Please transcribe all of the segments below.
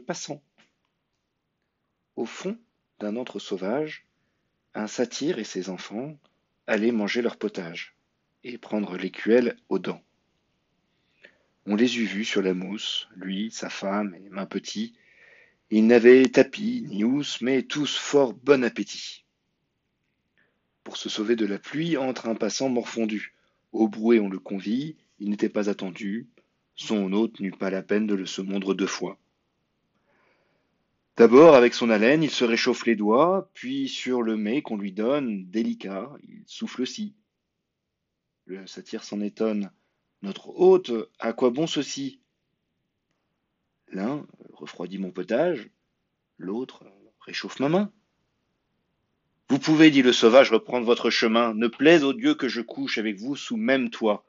passant. Au fond d'un antre sauvage, un satyre et ses enfants allaient manger leur potage et prendre l'écuelle aux dents. On les eut vus sur la mousse, lui, sa femme et Main Petit. Ils n'avaient tapis ni housse, mais tous fort bon appétit. Pour se sauver de la pluie, entre un passant morfondu. Au brouet on le convie, il n'était pas attendu, son hôte n'eut pas la peine de le se mondre deux fois. D'abord, avec son haleine, il se réchauffe les doigts, puis sur le mets qu'on lui donne, délicat, il souffle aussi. Le satyre s'en étonne. Notre hôte, à quoi bon ceci? L'un refroidit mon potage, l'autre réchauffe ma main. Vous pouvez, dit le sauvage, reprendre votre chemin. Ne plaise au Dieu que je couche avec vous sous même toit.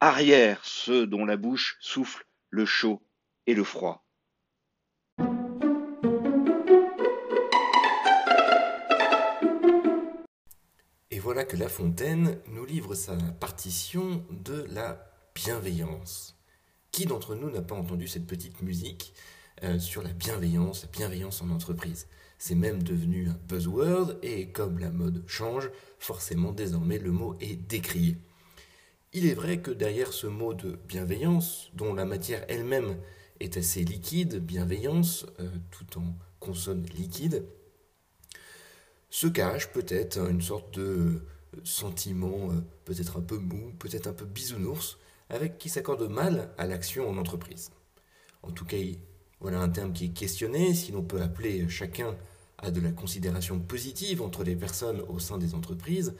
Arrière ceux dont la bouche souffle le chaud et le froid. Voilà que La Fontaine nous livre sa partition de la bienveillance. Qui d'entre nous n'a pas entendu cette petite musique euh, sur la bienveillance, la bienveillance en entreprise? C'est même devenu un buzzword et comme la mode change, forcément désormais le mot est décrié. Il est vrai que derrière ce mot de bienveillance, dont la matière elle-même est assez liquide, bienveillance, euh, tout en consonne liquide, se cache peut-être une sorte de sentiment euh, peut-être un peu mou, peut-être un peu bisounours, avec qui s'accorde mal à l'action en entreprise. En tout cas, voilà un terme qui est questionné, si l'on peut appeler chacun à de la considération positive entre les personnes au sein des entreprises,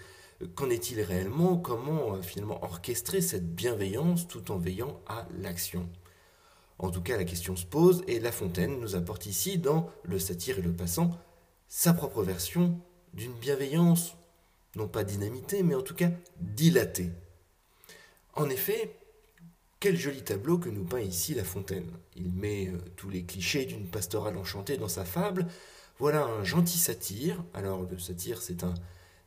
qu'en est-il réellement? Comment euh, finalement orchestrer cette bienveillance tout en veillant à l'action? En tout cas, la question se pose et La Fontaine nous apporte ici, dans Le satire et le passant, sa propre version d'une bienveillance, non pas dynamitée, mais en tout cas dilatée. En effet, quel joli tableau que nous peint ici La Fontaine. Il met euh, tous les clichés d'une pastorale enchantée dans sa fable. Voilà un gentil satyre. Alors le satyre, c'est un,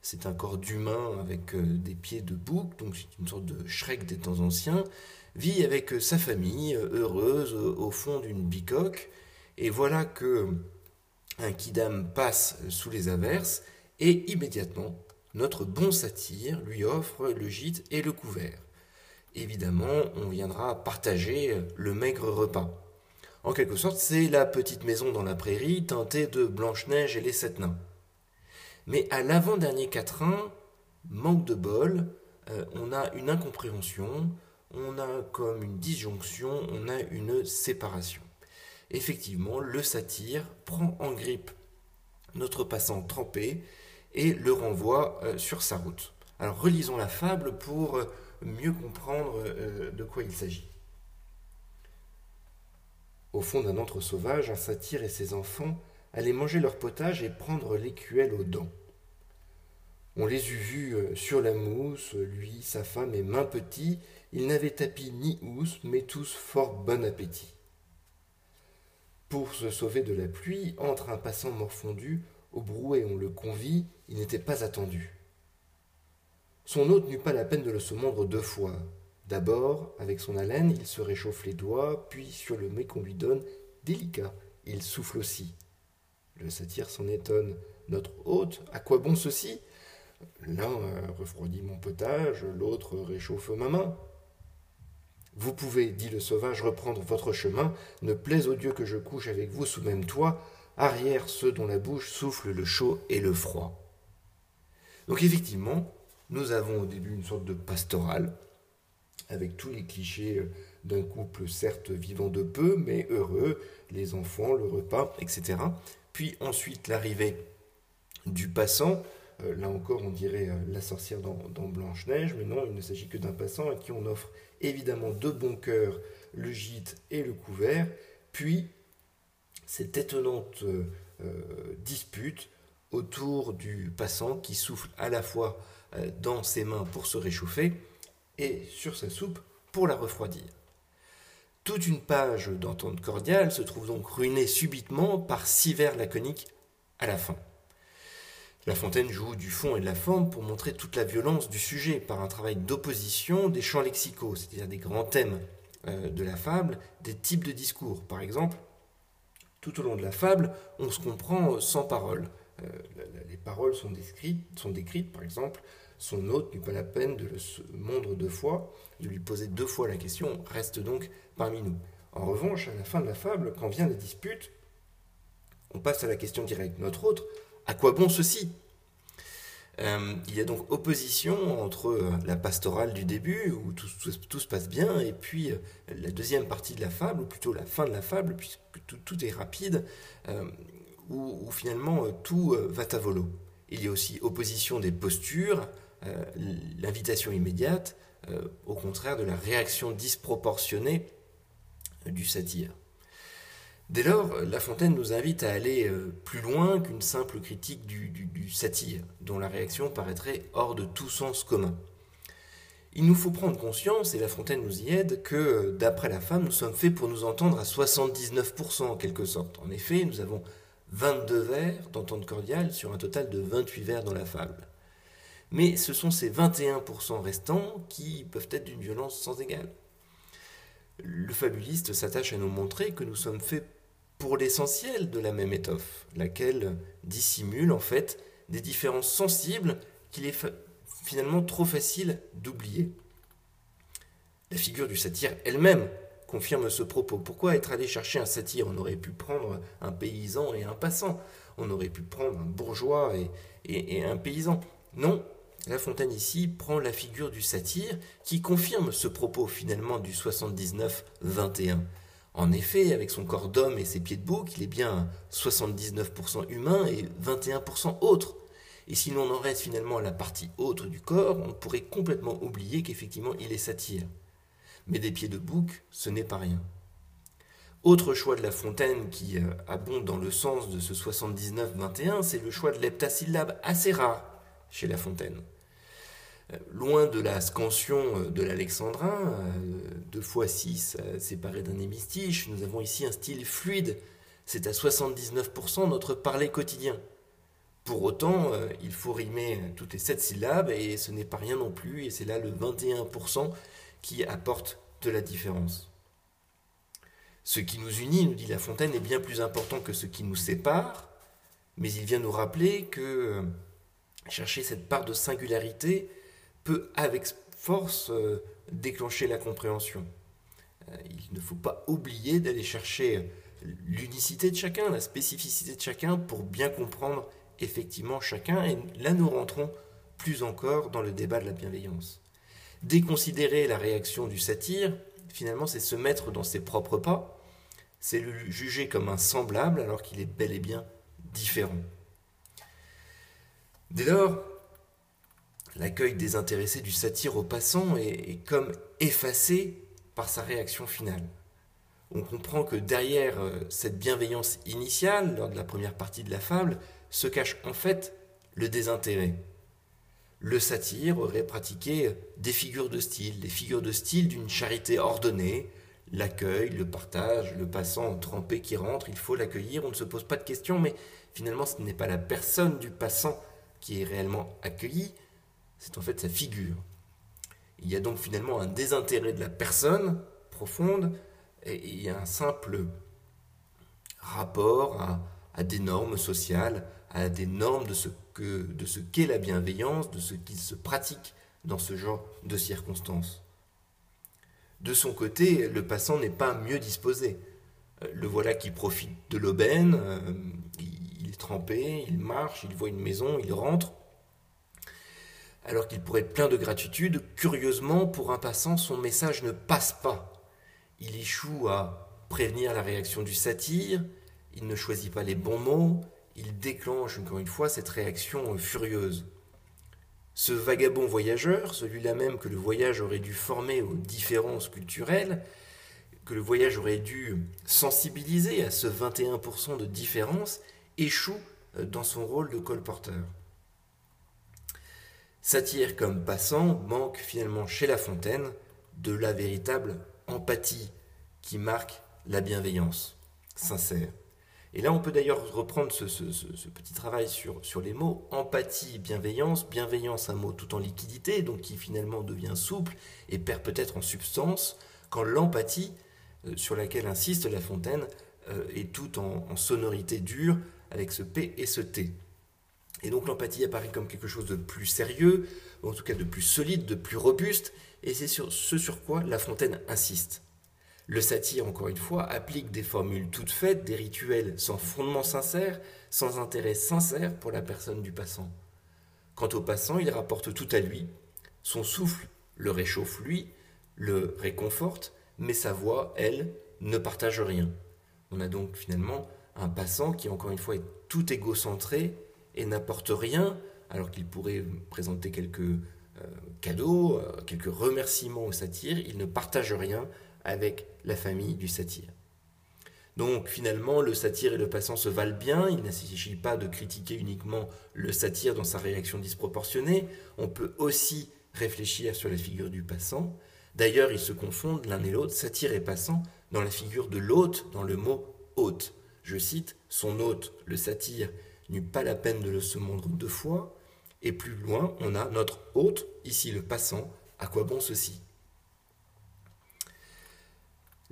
c'est un corps d'humain avec euh, des pieds de bouc, donc c'est une sorte de Shrek des temps anciens. Vit avec euh, sa famille, heureuse, au fond d'une bicoque. Et voilà que un kidam passe sous les averses, et immédiatement, notre bon satyre lui offre le gîte et le couvert évidemment, on viendra partager le maigre repas. En quelque sorte, c'est la petite maison dans la prairie teintée de Blanche-Neige et les sept nains. Mais à l'avant-dernier quatrain, manque de bol, euh, on a une incompréhension, on a comme une disjonction, on a une séparation. Effectivement, le satyre prend en grippe notre passant trempé et le renvoie euh, sur sa route. Alors relisons la fable pour euh, mieux comprendre euh, de quoi il s'agit. Au fond d'un antre sauvage, un satyre et ses enfants allaient manger leur potage et prendre l'écuelle aux dents. On les eut vus sur la mousse, lui, sa femme et Main Petit, ils n'avaient tapis ni housse, mais tous fort bon appétit. Pour se sauver de la pluie, entre un passant morfondu, au brouet on le convie, il n'était pas attendu. Son hôte n'eut pas la peine de le se mordre deux fois. D'abord, avec son haleine, il se réchauffe les doigts, puis sur le mets qu'on lui donne, délicat, il souffle aussi. Le satyre s'en étonne. Notre hôte, à quoi bon ceci? L'un refroidit mon potage, l'autre réchauffe ma main. Vous pouvez, dit le sauvage, reprendre votre chemin, ne plaise au Dieu que je couche avec vous sous même toit, arrière ceux dont la bouche souffle le chaud et le froid. Donc effectivement, nous avons au début une sorte de pastorale, avec tous les clichés euh, d'un couple certes vivant de peu, mais heureux, les enfants, le repas, etc. Puis ensuite l'arrivée du passant, euh, là encore on dirait euh, la sorcière dans, Blanche-Neige, mais non, il ne s'agit que d'un passant à qui on offre évidemment de bon cœur le gîte et le couvert, puis cette étonnante dispute autour du passant qui souffle à la fois dans ses mains pour se réchauffer et sur sa soupe pour la refroidir. Toute une page d'entente cordiale se trouve donc ruinée subitement par six vers laconiques à la fin. La Fontaine joue du fond et de la forme pour montrer toute la violence du sujet par un travail d'opposition des champs lexicaux, c'est-à-dire des grands thèmes euh, de la fable, des types de discours. Par exemple, tout au long de la fable, on se comprend sans parole. Euh, les paroles sont décrites, sont décrites, par exemple, son hôte n'eut pas la peine de se mondre deux fois, de lui poser deux fois la question, reste donc parmi nous. En revanche, à la fin de la fable, quand vient la dispute, on passe à la question directe. Notre hôte, à quoi bon ceci? Euh, il y a donc opposition entre euh, la pastorale du début, où tout, se passe bien, et puis euh, la deuxième partie de la fable, ou plutôt la fin de la fable, puisque tout, est rapide, où, finalement tout va à volo. Il y a aussi opposition des postures, l'invitation immédiate, au contraire de la réaction disproportionnée du satire. Dès lors, La Fontaine nous invite à aller euh, plus loin qu'une simple critique du, satire, dont la réaction paraîtrait hors de tout sens commun. Il nous faut prendre conscience, et La Fontaine nous y aide, que d'après la femme, nous sommes faits pour nous entendre à 79% en quelque sorte. En effet, nous avons 22 vers d'entente cordiale sur un total de 28 vers dans la fable mais ce sont ces 21% restants qui peuvent être d'une violence sans égale. Le fabuliste s'attache à nous montrer que nous sommes faits pour l'essentiel de la même étoffe, laquelle dissimule en fait des différences sensibles qu'il est finalement trop facile d'oublier. La figure du satire elle-même confirme ce propos. Pourquoi être allé chercher un satire On aurait pu prendre un paysan et un passant. On aurait pu prendre un bourgeois et un paysan. Non, la Fontaine ici prend la figure du satire qui confirme ce propos finalement du 79-21. En effet, avec son corps d'homme et ses pieds de bouc, il est bien 79% humain et 21% autre. Et si l'on en reste finalement à la partie autre du corps, on pourrait complètement oublier qu'effectivement il est satire. Mais des pieds de bouc, ce n'est pas rien. Autre choix de La Fontaine qui euh, abonde dans le sens de ce 79-21, c'est le choix de l'heptasyllabe assez rare chez La Fontaine. Euh, loin de la scansion euh, de l'alexandrin, euh, deux fois six séparé d'un hémistiche, nous avons ici un style fluide. C'est à 79% notre parler quotidien. Pour autant, il faut rimer toutes les sept syllabes et ce n'est pas rien non plus, et c'est là le 21% qui apporte de la différence. Ce qui nous unit, nous dit La Fontaine, est bien plus important que ce qui nous sépare, mais il vient nous rappeler que chercher cette part de singularité, peut avec force euh, déclencher la compréhension. Euh, il ne faut pas oublier d'aller chercher l'unicité de chacun, la spécificité de chacun pour bien comprendre effectivement chacun. Et là, nous rentrons plus encore dans le débat de la bienveillance. Déconsidérer la réaction du satire, finalement, c'est se mettre dans ses propres pas, c'est le juger comme un semblable alors qu'il est bel et bien différent. Dès lors, l'accueil désintéressé du satire au passant est, comme effacé par sa réaction finale. On comprend que derrière euh, cette bienveillance initiale, lors de la première partie de la fable, se cache en fait le désintérêt. Le satire aurait pratiqué des figures de style, des figures de style d'une charité ordonnée, l'accueil, le partage, le passant trempé qui rentre, il faut l'accueillir, on ne se pose pas de questions, mais finalement ce n'est pas la personne du passant qui est réellement accueillie, c'est en fait sa figure. Il y a donc finalement un désintérêt de la personne profonde et un simple rapport à, des normes sociales, à des normes de ce que de ce qu'est la bienveillance, de ce qui se pratique dans ce genre de circonstances. De son côté, le passant n'est pas mieux disposé. Euh, le voilà qui profite de l'aubaine, euh, il est trempé, il marche, il voit une maison, il rentre. Alors qu'il pourrait être plein de gratitude, curieusement, pour un passant, son message ne passe pas. Il échoue à prévenir la réaction du satyre, il ne choisit pas les bons mots, il déclenche encore une fois cette réaction furieuse. Ce vagabond voyageur, celui-là même que le voyage aurait dû former aux différences culturelles, que le voyage aurait dû sensibiliser à ce 21% de différence, échoue euh, dans son rôle de colporteur. Satire comme passant manque finalement chez La Fontaine de la véritable empathie qui marque la bienveillance sincère. Et là, on peut d'ailleurs reprendre ce, petit travail sur, les mots. Empathie, bienveillance. Bienveillance, un mot tout en liquidité, donc qui finalement devient souple et perd peut-être en substance, quand l'empathie, euh, sur laquelle insiste La Fontaine, euh, est tout en, sonorité dure, avec ce P et ce T. Et donc l'empathie apparaît comme quelque chose de plus sérieux, ou en tout cas de plus solide, de plus robuste, et c'est sur ce sur quoi La Fontaine insiste. Le satire, encore une fois, applique des formules toutes faites, des rituels sans fondement sincère, sans intérêt sincère pour la personne du passant. Quant au passant, il rapporte tout à lui. Son souffle le réchauffe lui, le réconforte, mais sa voix, elle, ne partage rien. On a donc finalement un passant qui, encore une fois, est tout égocentré et n'apporte rien, alors qu'il pourrait présenter quelques euh, cadeaux, euh, quelques remerciements au satire. Il ne partage rien avec la famille du satyre. Donc finalement, le satyre et le passant se valent bien, il ne s'agit pas de critiquer uniquement le satyre dans sa réaction disproportionnée, on peut aussi réfléchir sur la figure du passant. D'ailleurs, ils se confondent l'un et l'autre, satyre et passant, dans la figure de l'hôte, dans le mot hôte. Je cite, son hôte, le satyre, n'eut pas la peine de le se montrer deux fois, et plus loin, on a notre hôte, ici le passant, à quoi bon ceci?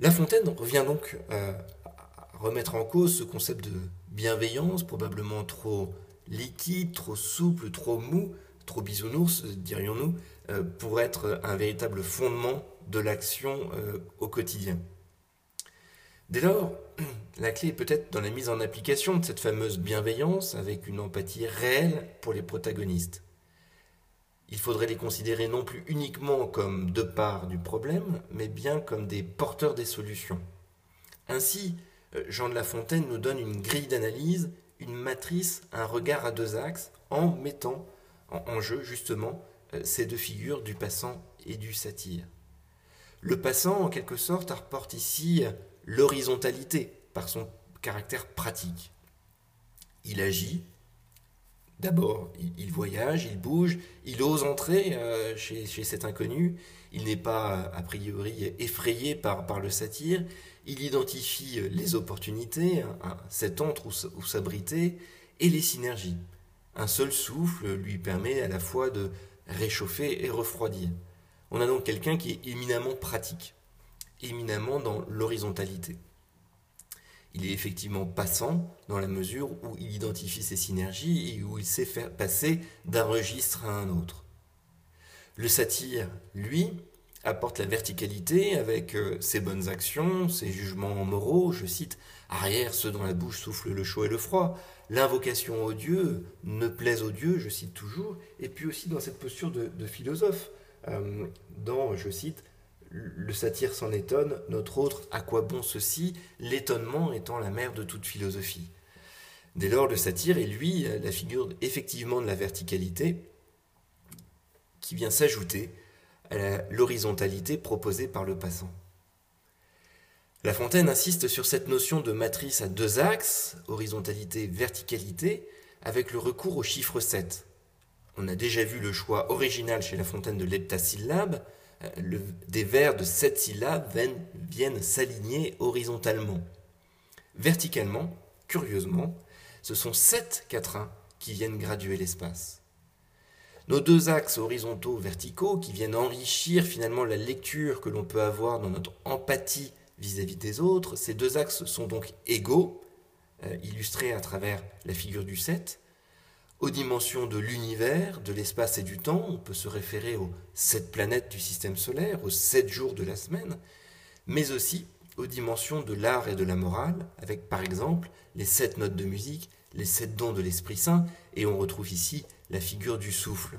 La Fontaine revient donc euh, à remettre en cause ce concept de bienveillance, probablement trop liquide, trop souple, trop mou, trop bisounours, dirions-nous, euh, pour être un véritable fondement de l'action euh, au quotidien. Dès lors, la clé est peut-être dans la mise en application de cette fameuse bienveillance avec une empathie réelle pour les protagonistes. Il faudrait les considérer non plus uniquement comme deux parts du problème, mais bien comme des porteurs des solutions. Ainsi, euh, Jean de La Fontaine nous donne une grille d'analyse, une matrice, un regard à deux axes, en mettant en jeu justement euh, ces deux figures du passant et du satyre. Le passant, en quelque sorte, apporte ici l'horizontalité par son caractère pratique. Il agit, D'abord, il, voyage, il bouge, il ose entrer euh, chez, cet inconnu, il n'est pas a priori effrayé par, le satire, il identifie les opportunités, hein, cet entre où, s'abriter, et les synergies. Un seul souffle lui permet à la fois de réchauffer et refroidir. On a donc quelqu'un qui est éminemment pratique, éminemment dans l'horizontalité il est effectivement passant dans la mesure où il identifie ses synergies et où il sait passer d'un registre à un autre. Le satire, lui, apporte la verticalité avec euh, ses bonnes actions, ses jugements moraux, je cite, arrière ceux dont la bouche souffle le chaud et le froid, l'invocation au Dieu ne plaise au Dieu, je cite toujours, et puis aussi dans cette posture de, philosophe, euh, dans, je cite, le satire s'en étonne, notre autre, à quoi bon ceci L'étonnement étant la mère de toute philosophie. Dès lors, le satire est lui la figure effectivement de la verticalité qui vient s'ajouter à l'horizontalité proposée par le passant. La Fontaine insiste sur cette notion de matrice à deux axes, horizontalité, verticalité, avec le recours au chiffre 7. On a déjà vu le choix original chez La Fontaine de l'heptasyllabe, des vers de sept syllabes viennent, s'aligner horizontalement. Verticalement, curieusement, ce sont sept quatrains qui viennent graduer l'espace. Nos deux axes horizontaux verticaux qui viennent enrichir finalement la lecture que l'on peut avoir dans notre empathie vis-à-vis des autres, ces deux axes sont donc égaux, euh, illustrée à travers la figure du 7, aux dimensions de l'univers, de l'espace et du temps, on peut se référer aux sept planètes du système solaire, aux sept jours de la semaine, mais aussi aux dimensions de l'art et de la morale, avec par exemple les sept notes de musique, les sept dons de l'Esprit Saint, et on retrouve ici la figure du souffle.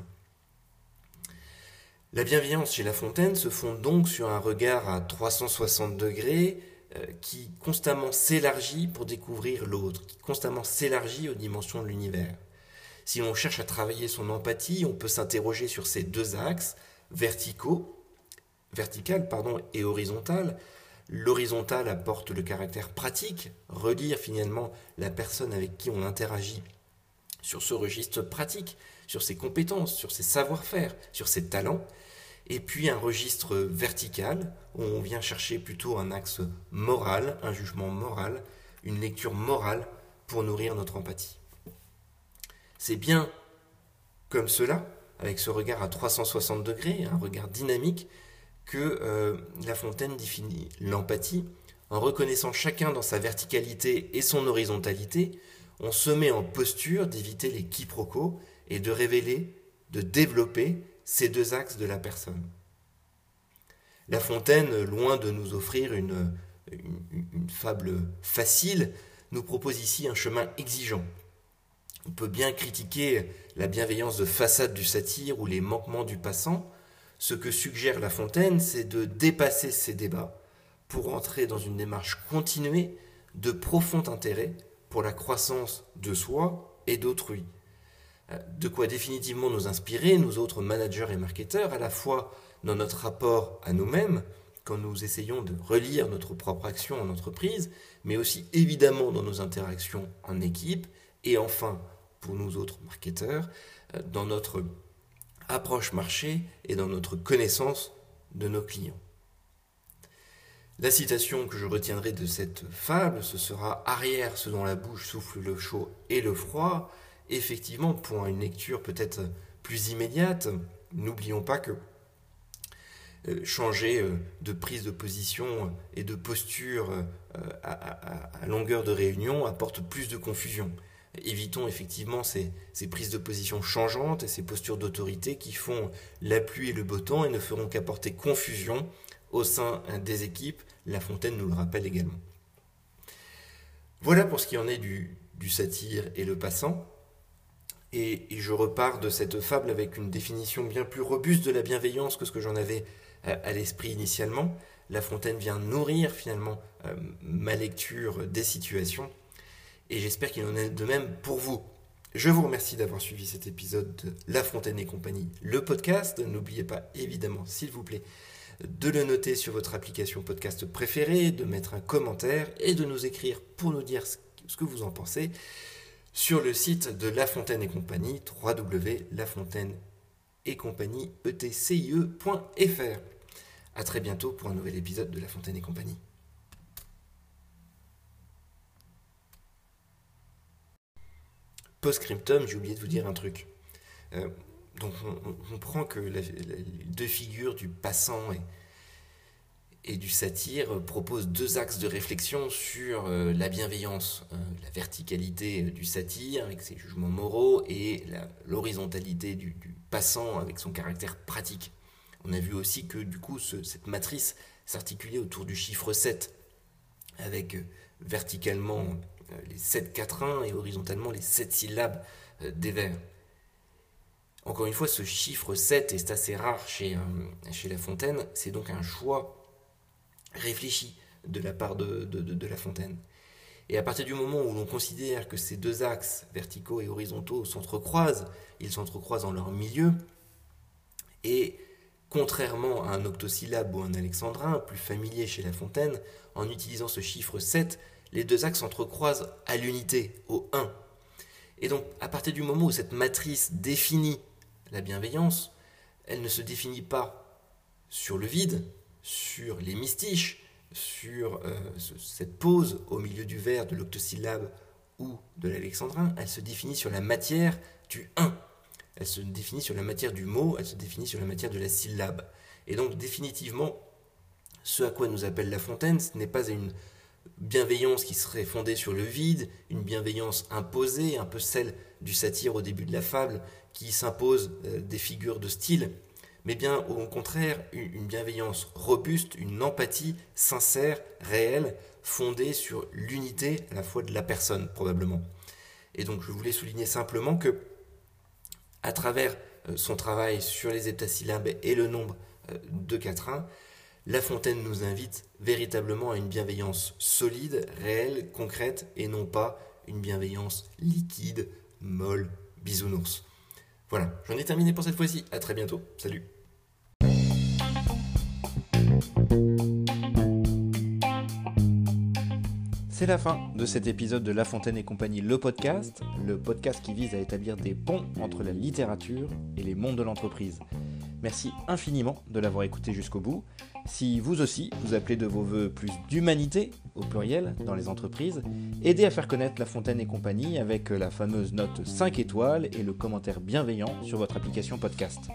La bienveillance chez La Fontaine se fonde donc sur un regard à 360 degrés euh, qui constamment s'élargit pour découvrir l'autre, qui constamment s'élargit aux dimensions de l'univers. Si l'on cherche à travailler son empathie, on peut s'interroger sur ces deux axes, verticaux, vertical et horizontal. L'horizontal apporte le caractère pratique, relire finalement la personne avec qui on interagit sur ce registre pratique, sur ses compétences, sur ses savoir-faire, sur ses talents, et puis un registre vertical, où on vient chercher plutôt un axe moral, un jugement moral, une lecture morale pour nourrir notre empathie. C'est bien comme cela, avec ce regard à 360 degrés, un regard dynamique, que euh, La Fontaine définit l'empathie. En reconnaissant chacun dans sa verticalité et son horizontalité, on se met en posture d'éviter les quiproquos et de révéler, de développer ces deux axes de la personne. La Fontaine, loin de nous offrir une, une, fable facile, nous propose ici un chemin exigeant. On peut bien critiquer la bienveillance de façade du satire ou les manquements du passant. Ce que suggère La Fontaine, c'est de dépasser ces débats pour entrer dans une démarche continuée de profond intérêt pour la croissance de soi et d'autrui. Euh, de quoi définitivement nous inspirer, nous autres managers et marketeurs, à la fois dans notre rapport à nous-mêmes, quand nous essayons de relire notre propre action en entreprise, mais aussi évidemment dans nos interactions en équipe, et enfin, pour nous autres marketeurs, euh, dans notre approche marché et dans notre connaissance de nos clients. La citation que je retiendrai de cette fable, ce sera Arrière ce dont la bouche souffle le chaud et le froid, effectivement, pour une lecture peut-être plus immédiate, n'oublions pas que euh, changer euh, de prise de position et de posture à, longueur de réunion apporte plus de confusion. Évitons effectivement ces, prises de position changeantes et ces postures d'autorité qui font la pluie et le beau temps et ne feront qu'apporter confusion au sein des équipes. La Fontaine nous le rappelle également. Voilà pour ce qui en est du, du satire et le passant. Et, je repars de cette fable avec une définition bien plus robuste de la bienveillance que ce que j'en avais euh, à, l'esprit initialement. La Fontaine vient nourrir finalement euh, ma lecture des situations et j'espère qu'il en est de même pour vous. Je vous remercie d'avoir suivi cet épisode de La Fontaine et compagnie, le podcast. N'oubliez pas évidemment, s'il vous plaît, de le noter sur votre application podcast préférée, de mettre un commentaire et de nous écrire pour nous dire ce que vous en pensez sur le site de La Fontaine et compagnie, www.lafontaine et compagnie, etcie.fr. A très bientôt pour un nouvel épisode de La Fontaine et compagnie. Post-scriptum, j'ai oublié de vous dire un truc. Euh, donc on, comprend que les deux figures du passant et, du satire propose deux axes de réflexion sur euh, la bienveillance, euh, la verticalité du satire avec ses jugements moraux et l'horizontalité du, passant avec son caractère pratique. On a vu aussi que du coup cette matrice s'articulait autour du chiffre 7 avec verticalement les 7 quatrains et horizontalement les 7 syllabes des vers. Encore une fois, ce chiffre 7 est assez rare chez, chez La Fontaine, c'est donc un choix réfléchi de la part de, de, La Fontaine. Et à partir du moment où l'on considère que ces deux axes, verticaux et horizontaux, s'entrecroisent, ils s'entrecroisent en leur milieu, et contrairement à un octosyllabe ou un alexandrin, plus familier chez La Fontaine, en utilisant ce chiffre 7, les deux axes s'entrecroisent à l'unité, au 1. Et donc, à partir du moment où cette matrice définit la bienveillance, elle ne se définit pas sur le vide, sur les mystiches, sur euh, cette pause au milieu du vers de l'octosyllabe ou de l'alexandrin, elle se définit sur la matière du 1. Elle se définit sur la matière du mot, elle se définit sur la matière de la syllabe. Et donc définitivement, ce à quoi nous appelle La Fontaine, ce n'est pas une bienveillance qui serait fondée sur le vide, une bienveillance imposée, un peu celle du satire au début de la fable, qui s'impose euh, des figures de style, mais bien au contraire une bienveillance robuste, une empathie sincère, réelle, fondée sur l'unité à la fois de la personne probablement. Et donc je voulais souligner simplement que à travers euh, son travail sur les heptasyllabes et le nombre euh, de quatrains, La Fontaine nous invite véritablement à une bienveillance solide, réelle, concrète, et non pas une bienveillance liquide, molle, bisounours. Voilà, j'en ai terminé pour cette fois-ci. À très bientôt. Salut. C'est la fin de cet épisode de La Fontaine et compagnie, le podcast, le podcast qui vise à établir des ponts entre la littérature et les mondes de l'entreprise. Merci infiniment de l'avoir écouté jusqu'au bout. Si vous aussi, vous appelez de vos voeux plus d'humanité, au pluriel, dans les entreprises, aidez à faire connaître La Fontaine et compagnie avec la fameuse note 5 étoiles et le commentaire bienveillant sur votre application podcast.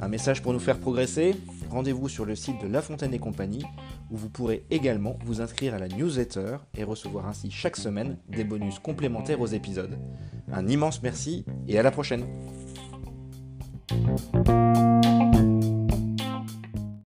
Un message pour nous faire progresser Rendez-vous sur le site de La Fontaine et compagnie où vous pourrez également vous inscrire à la newsletter et recevoir ainsi chaque semaine des bonus complémentaires aux épisodes. Un immense merci et à la prochaine Thank you.